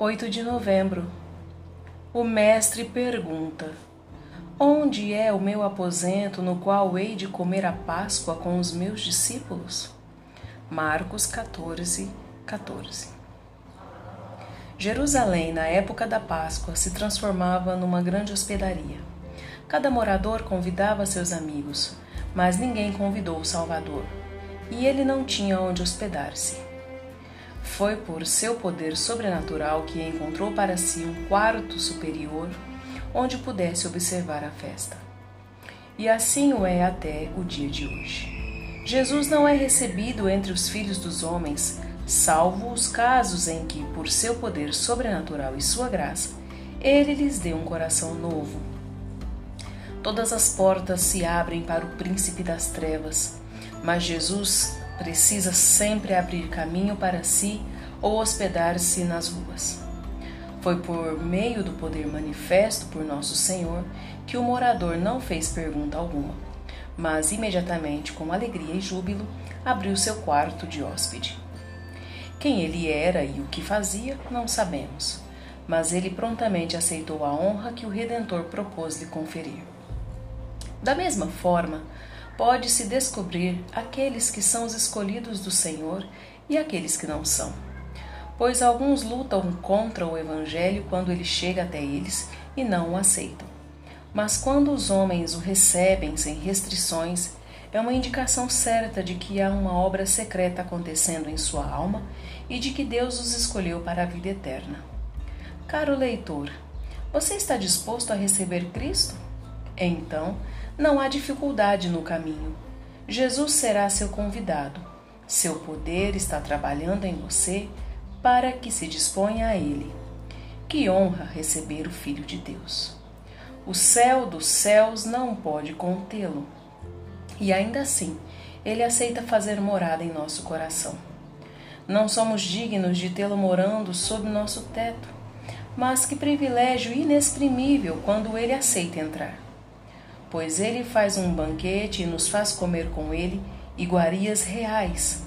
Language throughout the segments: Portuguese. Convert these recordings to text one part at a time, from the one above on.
8 de novembro. O Mestre pergunta: Onde é o meu aposento no qual hei de comer a Páscoa com os meus discípulos? Marcos 14, 14. Jerusalém, na época da Páscoa, se transformava numa grande hospedaria. Cada morador convidava seus amigos, mas ninguém convidou o Salvador, e ele não tinha onde hospedar-se. Foi por seu poder sobrenatural que encontrou para si um quarto superior onde pudesse observar a festa. E assim o é até o dia de hoje. Jesus não é recebido entre os filhos dos homens, salvo os casos em que, por seu poder sobrenatural e sua graça, ele lhes deu um coração novo. Todas as portas se abrem para o príncipe das trevas, mas Jesus precisa sempre abrir caminho para si ou hospedar-se nas ruas. Foi por meio do poder manifesto por nosso Senhor que o morador não fez pergunta alguma, mas imediatamente, com alegria e júbilo, abriu seu quarto de hóspede. Quem ele era e o que fazia, não sabemos, mas ele prontamente aceitou a honra que o Redentor propôs lhe conferir. Da mesma forma, pode-se descobrir aqueles que são os escolhidos do Senhor e aqueles que não são. Pois alguns lutam contra o Evangelho quando ele chega até eles e não o aceitam. Mas quando os homens o recebem sem restrições, é uma indicação certa de que há uma obra secreta acontecendo em sua alma e de que Deus os escolheu para a vida eterna. Caro leitor, você está disposto a receber Cristo? Então, não há dificuldade no caminho. Jesus será seu convidado. Seu poder está trabalhando em você para que se disponha a ele. Que honra receber o Filho de Deus. O céu dos céus não pode contê-lo. E ainda assim, ele aceita fazer morada em nosso coração. Não somos dignos de tê-lo morando sob nosso teto, mas que privilégio inexprimível quando ele aceita entrar pois ele faz um banquete e nos faz comer com ele iguarias reais.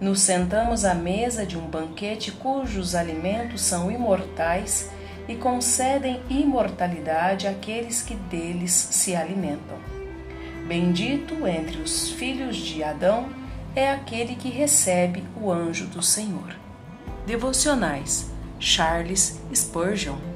Nos sentamos à mesa de um banquete cujos alimentos são imortais e concedem imortalidade àqueles que deles se alimentam. Bendito entre os filhos de Adão é aquele que recebe o anjo do Senhor. Devocionais Charles Spurgeon